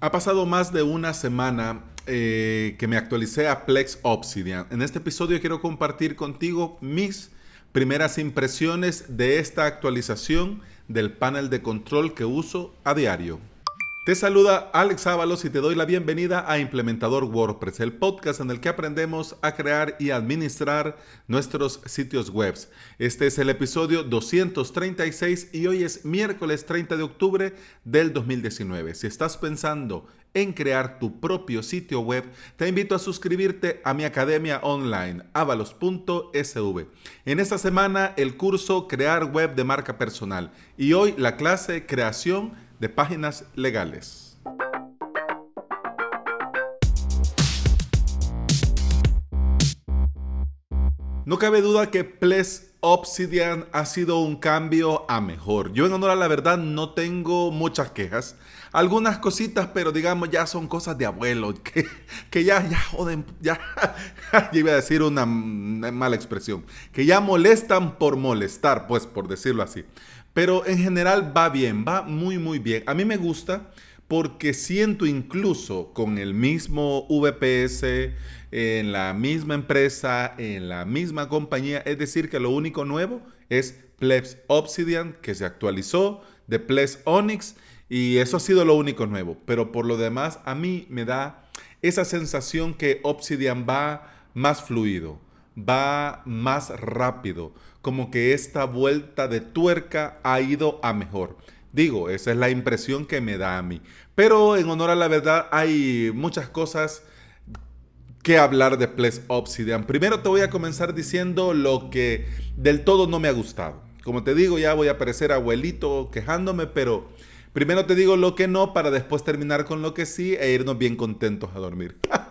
Ha pasado más de una semana eh, que me actualicé a Plex Obsidian. En este episodio quiero compartir contigo mis primeras impresiones de esta actualización del panel de control que uso a diario. Te saluda Alex Ábalos y te doy la bienvenida a Implementador WordPress, el podcast en el que aprendemos a crear y administrar nuestros sitios web. Este es el episodio 236 y hoy es miércoles 30 de octubre del 2019. Si estás pensando en crear tu propio sitio web, te invito a suscribirte a mi academia online, avalos.sv. En esta semana el curso Crear web de marca personal y hoy la clase Creación de páginas legales. No cabe duda que Ples Obsidian ha sido un cambio a mejor. Yo en honor a la verdad no tengo muchas quejas. Algunas cositas, pero digamos ya son cosas de abuelo, que, que ya, ya joden, ya, iba a decir una mala expresión, que ya molestan por molestar, pues por decirlo así. Pero en general va bien, va muy muy bien. A mí me gusta porque siento incluso con el mismo VPS, en la misma empresa, en la misma compañía, es decir, que lo único nuevo es Plebs Obsidian, que se actualizó, de Plebs Onyx, y eso ha sido lo único nuevo. Pero por lo demás, a mí me da esa sensación que Obsidian va más fluido, va más rápido, como que esta vuelta de tuerca ha ido a mejor. Digo, esa es la impresión que me da a mí. Pero en honor a la verdad hay muchas cosas que hablar de Ples Obsidian. Primero te voy a comenzar diciendo lo que del todo no me ha gustado. Como te digo, ya voy a parecer abuelito quejándome, pero primero te digo lo que no para después terminar con lo que sí e irnos bien contentos a dormir.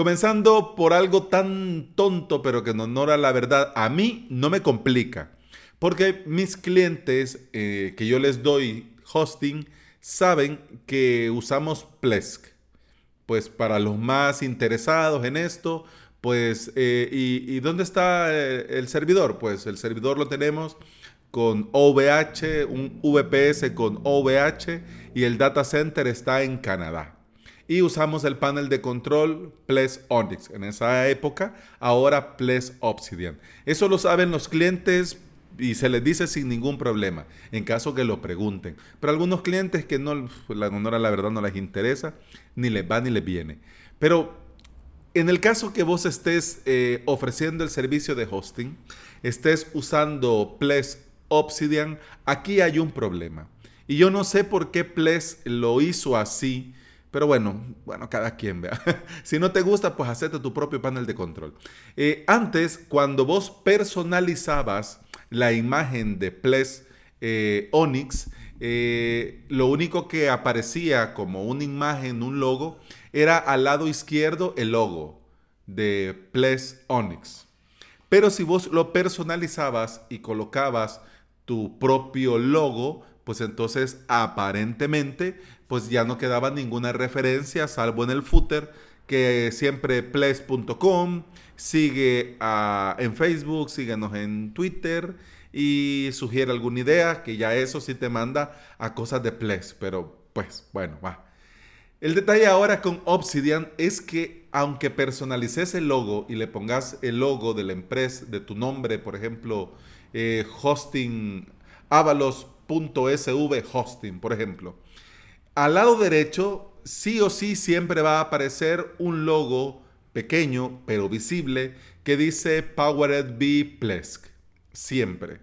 Comenzando por algo tan tonto, pero que en honor la verdad, a mí no me complica. Porque mis clientes eh, que yo les doy hosting saben que usamos Plesk. Pues para los más interesados en esto, pues, eh, y, dónde está eh, el servidor? Pues el servidor lo tenemos con OVH, un VPS con OVH y el data center está en Canadá y usamos el panel de control Ples Onyx. En esa época, ahora Ples Obsidian. Eso lo saben los clientes y se les dice sin ningún problema, en caso que lo pregunten. Pero algunos clientes que no, la honor la verdad no les interesa, ni les va ni les viene. Pero en el caso que vos estés eh, ofreciendo el servicio de hosting, estés usando Ples Obsidian, aquí hay un problema. Y yo no sé por qué Ples lo hizo así pero bueno, bueno, cada quien vea. si no te gusta, pues hacete tu propio panel de control. Eh, antes, cuando vos personalizabas la imagen de Ples eh, Onyx, eh, lo único que aparecía como una imagen, un logo, era al lado izquierdo el logo de Ples Onyx. Pero si vos lo personalizabas y colocabas tu propio logo, pues entonces aparentemente pues ya no quedaba ninguna referencia salvo en el footer que siempre ples.com, sigue en Facebook, síguenos en Twitter y sugiere alguna idea, que ya eso sí te manda a cosas de Ples, pero pues bueno, va. El detalle ahora con Obsidian es que aunque personalices el logo y le pongas el logo de la empresa, de tu nombre, por ejemplo, eh, hosting, por ejemplo. Al lado derecho, sí o sí siempre va a aparecer un logo pequeño pero visible que dice Powered by Plesk. Siempre.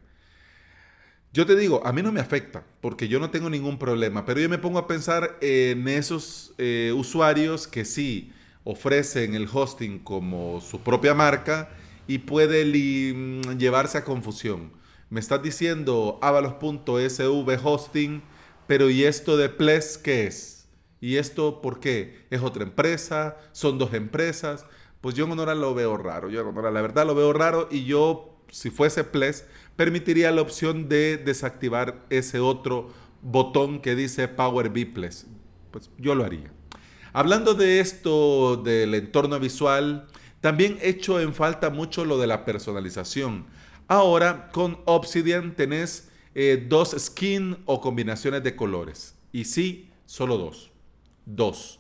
Yo te digo, a mí no me afecta porque yo no tengo ningún problema, pero yo me pongo a pensar en esos eh, usuarios que sí ofrecen el hosting como su propia marca y puede llevarse a confusión me estás diciendo avalos.sv hosting, pero ¿y esto de Ples qué es? ¿Y esto por qué? ¿Es otra empresa? ¿Son dos empresas? Pues yo en Honora lo veo raro. Yo en Honora la verdad lo veo raro y yo, si fuese Ples, permitiría la opción de desactivar ese otro botón que dice Power B Ples. Pues yo lo haría. Hablando de esto del entorno visual, también echo en falta mucho lo de la personalización. Ahora con Obsidian tenés eh, dos skin o combinaciones de colores. Y sí, solo dos. dos.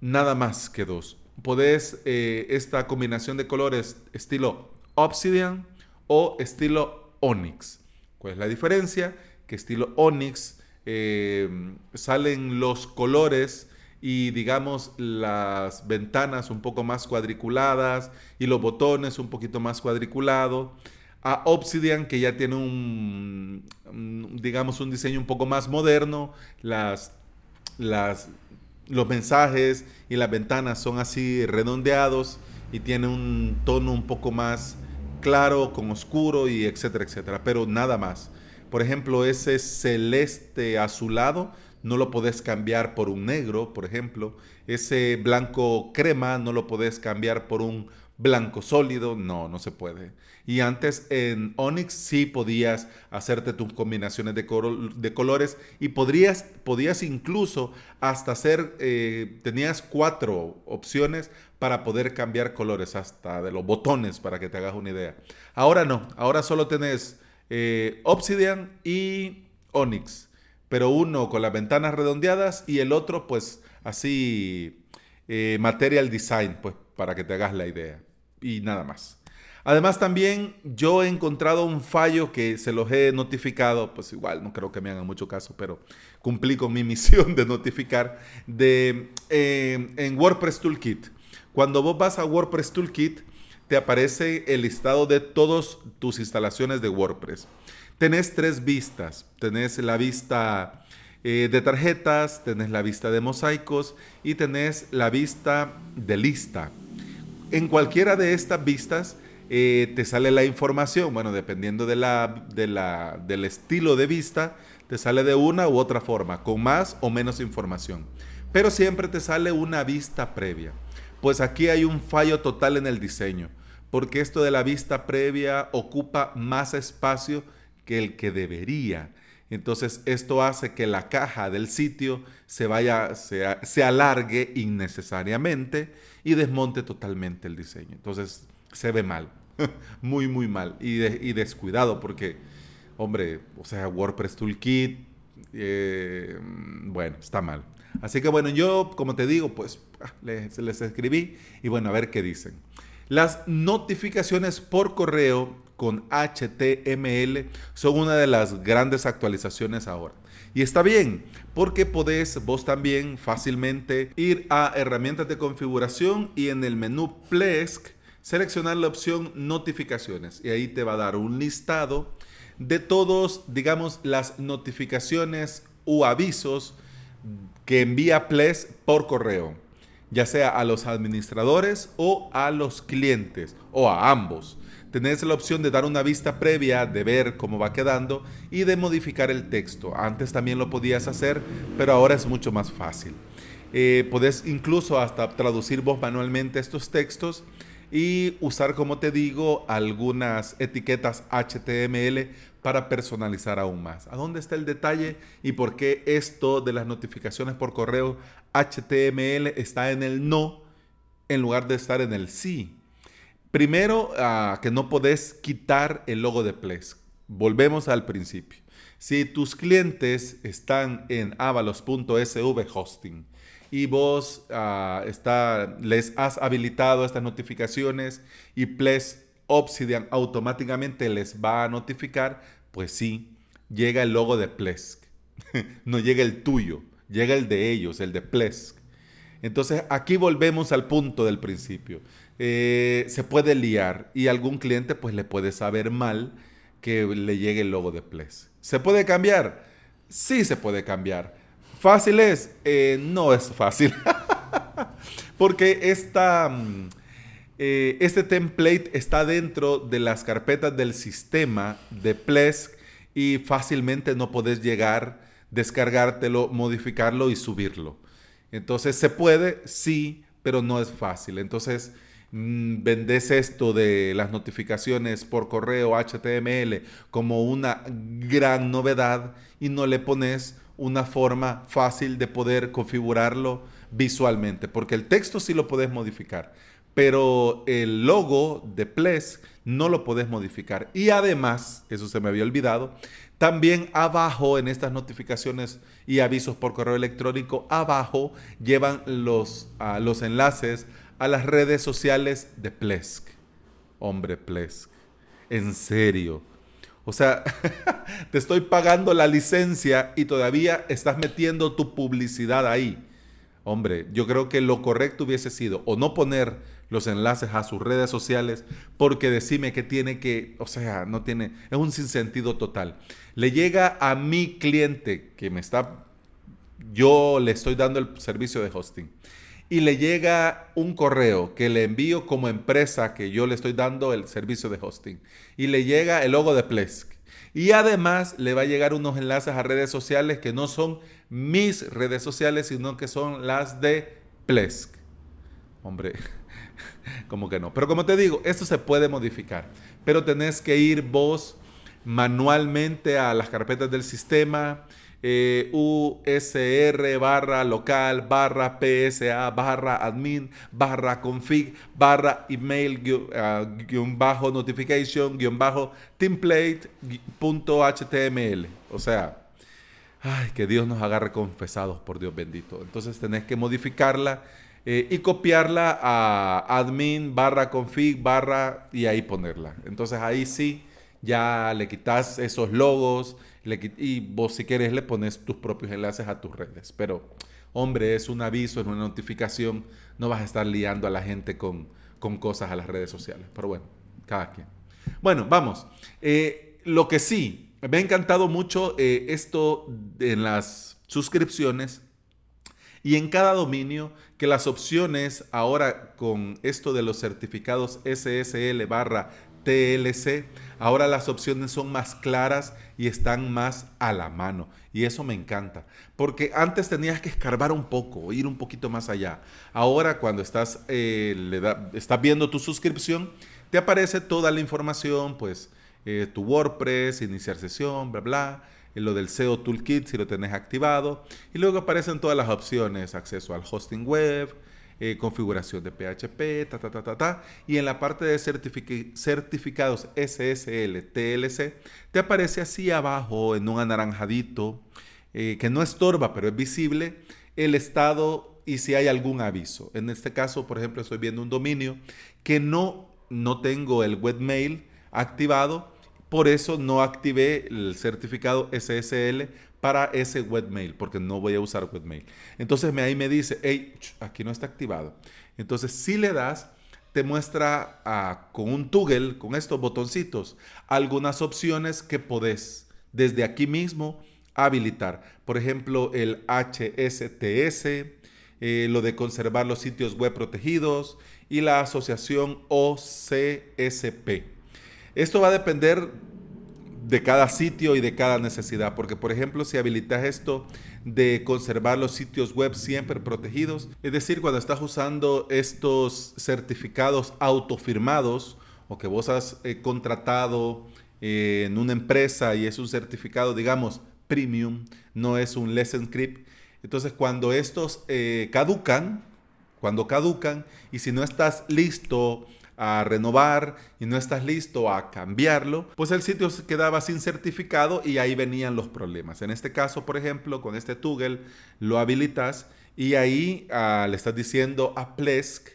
Nada más que dos. Podés eh, esta combinación de colores estilo Obsidian o estilo Onyx. ¿Cuál es la diferencia? Que estilo Onyx eh, salen los colores y digamos las ventanas un poco más cuadriculadas y los botones un poquito más cuadriculados. A Obsidian que ya tiene un, digamos un diseño un poco más moderno, las, las, los mensajes y las ventanas son así redondeados y tiene un tono un poco más claro con oscuro y etcétera, etcétera, pero nada más. Por ejemplo, ese celeste azulado no lo podés cambiar por un negro, por ejemplo. Ese blanco crema no lo podés cambiar por un blanco sólido, no, no se puede. Y antes en Onyx sí podías hacerte tus combinaciones de, colores y podrías, podías incluso hasta hacer, eh, tenías cuatro opciones para poder cambiar colores, hasta de los botones, para que te hagas una idea. Ahora no, ahora solo tenés eh, Obsidian y Onyx pero uno con las ventanas redondeadas y el otro pues así eh, material design, pues para que te hagas la idea. Y nada más. Además también yo he encontrado un fallo que se los he notificado, pues igual no creo que me hagan mucho caso, pero cumplí con mi misión de notificar de eh, en WordPress Toolkit. Cuando vos vas a WordPress Toolkit te aparece el listado de todas tus instalaciones de WordPress tenés tres vistas. Tenés la vista eh, de tarjetas, tenés la vista de mosaicos y tenés la vista de lista. En cualquiera de estas vistas eh, te sale la información, bueno, dependiendo de la, del estilo de vista, te sale de una u otra forma, con más o menos información. Pero siempre te sale una vista previa. Pues aquí hay un fallo total en el diseño, porque esto de la vista previa ocupa más espacio que el que debería. Entonces esto hace que la caja del sitio se vaya, se, alargue innecesariamente y desmonte totalmente el diseño. Entonces se ve mal, muy muy mal y, descuidado porque, hombre, o sea, WordPress Toolkit, eh, bueno, está mal. Así que bueno, yo como te digo, pues ah, les, les escribí y bueno, a ver qué dicen. Las notificaciones por correo con HTML son una de las grandes actualizaciones ahora. Y está bien, porque podés vos también fácilmente ir a herramientas de configuración y en el menú Plesk seleccionar la opción notificaciones y ahí te va a dar un listado de todos, digamos, las notificaciones o avisos que envía Plesk por correo ya sea a los administradores o a los clientes o a ambos. Tenés la opción de dar una vista previa, de ver cómo va quedando y de modificar el texto. Antes también lo podías hacer, pero ahora es mucho más fácil. Eh, podés incluso hasta traducir vos manualmente estos textos y usar, como te digo, algunas etiquetas HTML para personalizar aún más. ¿A dónde está el detalle y por qué esto de las notificaciones por correo HTML está en el no en lugar de estar en el sí? Primero, ah, que no podés quitar el logo de Plesk. Volvemos al principio. Si tus clientes están en avalos.sv hosting y vos ah, les has habilitado estas notificaciones y Plesk Obsidian automáticamente les va a notificar, pues sí, llega el logo de Plesk. no llega el tuyo, llega el de ellos, el de Plesk. Entonces aquí volvemos al punto del principio. Eh, se puede liar y algún cliente pues le puede saber mal que le llegue el logo de Plesk. ¿Se puede cambiar? Sí se puede cambiar. ¿Fácil es? Eh, no es fácil. Porque esta... Mm, eh, este template está dentro de las carpetas del sistema de Plesk y fácilmente no podés llegar, descargártelo, modificarlo y subirlo. Entonces, ¿se puede? Sí, pero no es fácil. Entonces, mm, vendes esto de las notificaciones por correo HTML como una gran novedad y no le pones una forma fácil de poder configurarlo visualmente, porque el texto sí lo puedes modificar, pero el logo de Plesk no lo puedes modificar. Y además, eso se me había olvidado, también abajo en estas notificaciones y avisos por correo electrónico, abajo llevan los, los enlaces a las redes sociales de Plesk. Hombre, Plesk. En serio. O sea, te estoy pagando la licencia y todavía estás metiendo tu publicidad ahí. Hombre, yo creo que lo correcto hubiese sido o no poner los enlaces a sus redes sociales porque decime que tiene que, o sea, no tiene, es un sinsentido total. Le llega a mi cliente que me está, yo le estoy dando el servicio de hosting y le llega un correo que le envío como empresa que yo le estoy dando el servicio de hosting y le llega el logo de Plesk. Y además le va a llegar unos enlaces a redes sociales que no son mis redes sociales, sino que son las de Plesk. Hombre, como que no. Pero como te digo, esto se puede modificar. Pero tenés que ir vos manualmente a las carpetas del sistema, eh, USR barra local barra PSA barra admin barra config barra email ah, guion, bajo notification guion bajo template punto html. O sea, ay, que Dios nos agarre confesados por Dios bendito. Entonces tenés que modificarla eh, y copiarla a admin barra config barra y ahí ponerla. Entonces ahí sí ya le quitas esos logos y vos si quieres le pones tus propios enlaces a tus redes. Pero hombre, es un aviso, es una notificación, no vas a estar liando a la gente con, cosas a las redes sociales. Pero bueno, cada quien. Bueno, vamos. Eh, lo que sí, me ha encantado mucho eh, esto en las suscripciones y en cada dominio que las opciones ahora con esto de los certificados SSL barra TLC, ahora las opciones son más claras y están más a la mano. Y eso me encanta, porque antes tenías que escarbar un poco, ir un poquito más allá. Ahora cuando estás, eh, le estás viendo tu suscripción, te aparece toda la información, pues eh, tu WordPress, iniciar sesión, bla, bla lo del SEO Toolkit si lo tenés activado. Y luego aparecen todas las opciones, acceso al hosting web, eh, configuración de PHP, ta, ta, ta, ta, ta. Y en la parte de certificados SSL, TLC, te aparece así abajo en un anaranjadito, eh, que no estorba, pero es visible, el estado y si hay algún aviso. En este caso, por ejemplo, estoy viendo un dominio que no, no tengo el webmail activado, por eso no activé el certificado SSL para ese webmail, porque no voy a usar webmail. Entonces me, ahí me dice, hey, aquí no está activado. Entonces si le das, te muestra ah, con un toggle, con estos botoncitos, algunas opciones que podés desde aquí mismo habilitar. Por ejemplo, el HSTS, eh, lo de conservar los sitios web protegidos y la asociación OCSP. Esto va a depender de cada sitio y de cada necesidad, porque por ejemplo si habilitas esto de conservar los sitios web siempre protegidos, es decir, cuando estás usando estos certificados autofirmados o que vos has eh, contratado eh, en una empresa y es un certificado, digamos, premium, no es un lesson script, entonces cuando estos eh, caducan, cuando caducan y si no estás listo a renovar y no estás listo a cambiarlo, pues el sitio se quedaba sin certificado y ahí venían los problemas. En este caso, por ejemplo, con este Toggle lo habilitas y ahí ah, le estás diciendo a Plesk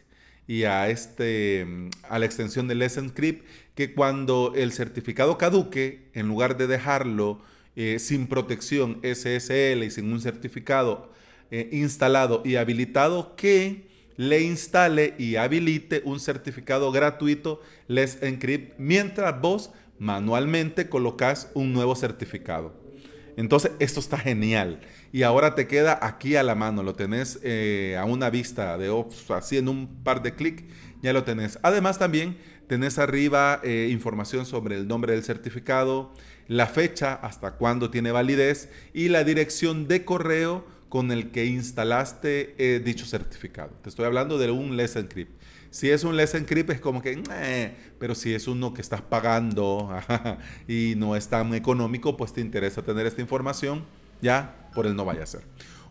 y a, este, mm, a la extensión de Let's Encrypt que cuando el certificado caduque, en lugar de dejarlo eh, sin protección SSL y sin un certificado eh, instalado y habilitado, que le instale y habilite un certificado gratuito Let's Encrypt mientras vos manualmente colocas un nuevo certificado. Entonces, esto está genial. Y ahora te queda aquí a la mano. Lo tenés eh, a una vista de así en un par de clics, ya lo tenés. Además, también tenés arriba eh, información sobre el nombre del certificado, la fecha, hasta cuándo tiene validez y la dirección de correo con el que instalaste eh, dicho certificado. Te estoy hablando de un Let's Encrypt. Si es un Let's Encrypt es como que, pero si es uno que estás pagando y no es tan económico, pues te interesa tener esta información, ya por el no vaya a ser.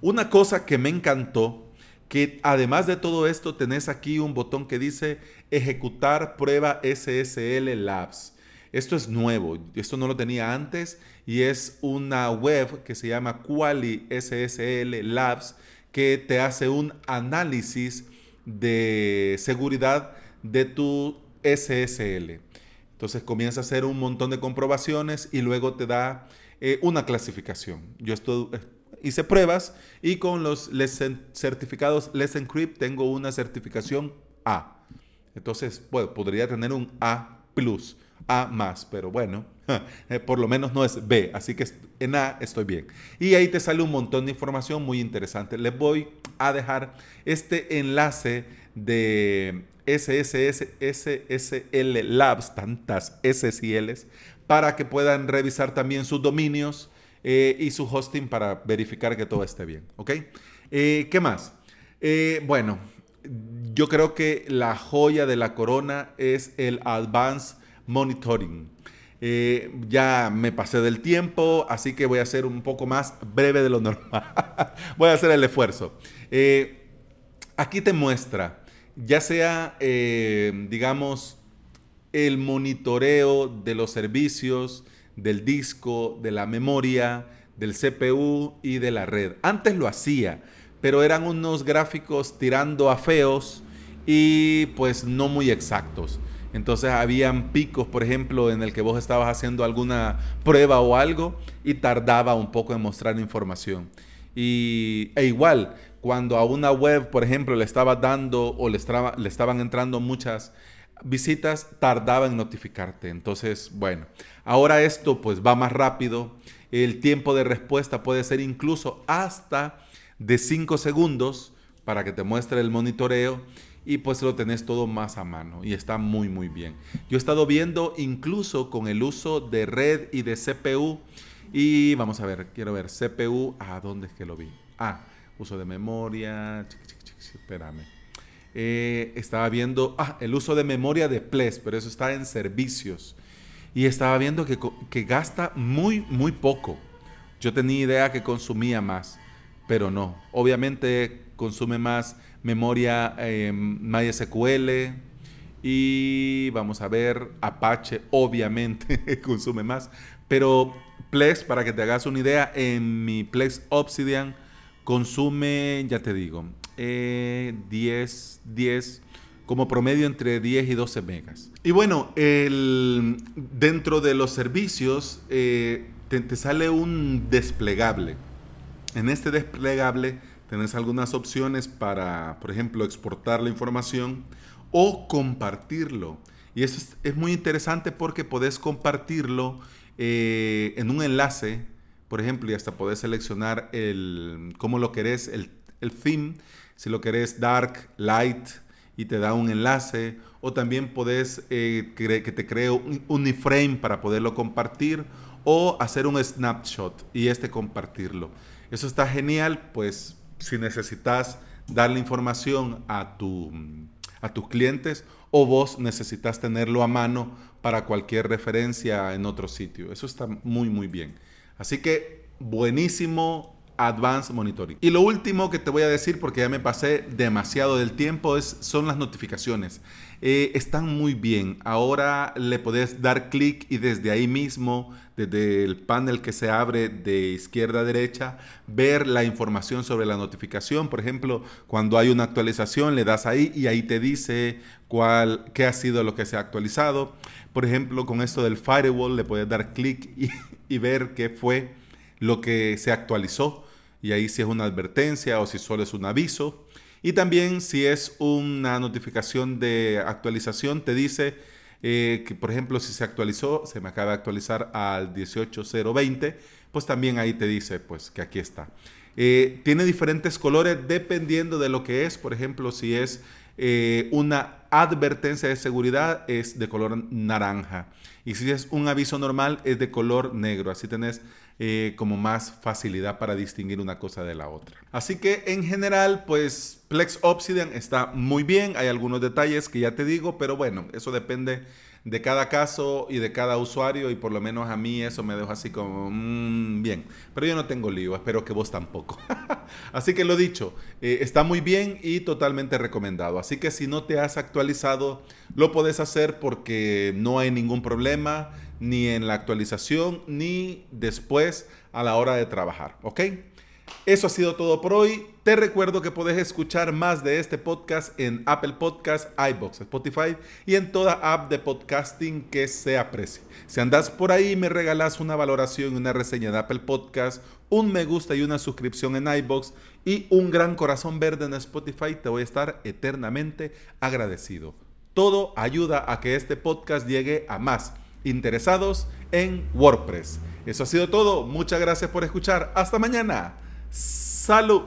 Una cosa que me encantó, que además de todo esto tenés aquí un botón que dice ejecutar prueba SSL Labs. Esto es nuevo, esto no lo tenía antes y es una web que se llama Quali SSL Labs que te hace un análisis de seguridad de tu SSL. Entonces comienza a hacer un montón de comprobaciones y luego te da eh, una clasificación. Yo eh, hice pruebas y con los certificados Let's Encrypt tengo una certificación A. Entonces, bueno, podría tener un A plus, A más, pero bueno, eh, por lo menos no es B, así que en A estoy bien. Y ahí te sale un montón de información muy interesante. Les voy a dejar este enlace de SSS, SSL Labs, tantas S y Ls, para que puedan revisar también sus dominios eh, y su hosting para verificar que todo esté bien. ¿Ok? Eh, ¿Qué más? Bueno, yo creo que la joya de la corona es el Advanced Monitoring. ya me pasé del tiempo, así que voy a ser un poco más breve de lo normal. voy a hacer el esfuerzo. aquí te muestra ya sea, eh, digamos, el monitoreo de los servicios, del disco, de la memoria, del CPU y de la red. Antes lo hacía, pero eran unos gráficos tirando a feos y pues no muy exactos. Entonces habían picos, por ejemplo, en el que vos estabas haciendo alguna prueba o algo y tardaba un poco en mostrar información. Y, e igual, cuando a una web, por ejemplo, le estaba dando o le, estaban entrando muchas visitas, tardaba en notificarte. Entonces, bueno, ahora esto pues va más rápido. El tiempo de respuesta puede ser incluso hasta de 5 segundos para que te muestre el monitoreo y pues lo tenés todo más a mano y está muy muy bien. Yo he estado viendo incluso con el uso de red y de CPU y vamos a ver, quiero ver CPU, ¿a dónde es que lo vi? Ah, uso de memoria, espérame. Eh, estaba viendo, ah, el uso de memoria de Ples, pero eso está en servicios. Y estaba viendo que, que gasta muy, muy poco. Yo tenía idea que consumía más, pero no. Obviamente consume más memoria MySQL y vamos a ver, Apache obviamente consume más. Pero Plex, para que te hagas una idea, en mi Plex Obsidian consume, ya te digo, 10, eh, 10, como promedio entre 10 y 12 megas. Y bueno, el, dentro de los servicios eh, te, sale un desplegable. En este desplegable tenés algunas opciones para, por ejemplo, exportar la información o compartirlo. Y eso es, muy interesante porque podés compartirlo eh, en un enlace por ejemplo, y hasta podés seleccionar el, cómo lo querés, el, el theme, si lo querés dark, light, y te da un enlace, o también podés eh, que te cree un iframe para poderlo compartir, o hacer un snapshot y este compartirlo. Eso está genial, pues si necesitas darle información a, tu, a tus clientes o vos necesitas tenerlo a mano para cualquier referencia en otro sitio. Eso está muy, muy bien. Así que buenísimo Advanced Monitoring. Y lo último que te voy a decir, porque ya me pasé demasiado del tiempo, es, son las notificaciones. Eh, están muy bien. Ahora le podés dar clic y desde ahí mismo, desde el panel que se abre de izquierda a derecha, ver la información sobre la notificación. Por ejemplo, cuando hay una actualización, le das ahí y ahí te dice cuál, qué ha sido lo que se ha actualizado. Por ejemplo, con esto del firewall, le puedes dar clic y, y ver qué fue lo que se actualizó y ahí si es una advertencia o si solo es un aviso. Y también si es una notificación de actualización, te dice eh, que, por ejemplo, si se actualizó, se me acaba de actualizar al 18020, pues también ahí te dice pues que aquí está. Eh, tiene diferentes colores dependiendo de lo que es. Por ejemplo, si es eh, una advertencia de seguridad, es de color naranja. Y si es un aviso normal, es de color negro. Así tenés eh, como más facilidad para distinguir una cosa de la otra. Así que en general, pues Plex Obsidian está muy bien. Hay algunos detalles que ya te digo, pero bueno, eso depende de cada caso y de cada usuario y por lo menos a mí eso me deja así como, mm, bien, pero yo no tengo lío, espero que vos tampoco. así que lo dicho, eh, está muy bien y totalmente recomendado. Así que si no te has actualizado, lo puedes hacer porque no hay ningún problema ni en la actualización ni después a la hora de trabajar, ¿ok? Eso ha sido todo por hoy. Te recuerdo que puedes escuchar más de este podcast en Apple Podcasts, iBox, Spotify y en toda app de podcasting que se aprecie. Si andas por ahí me regalas una valoración y una reseña de Apple Podcasts, un me gusta y una suscripción en iBox y un gran corazón verde en Spotify, te voy a estar eternamente agradecido. Todo ayuda a que este podcast llegue a más interesados en WordPress. Eso ha sido todo. Muchas gracias por escuchar. Hasta mañana. Salud.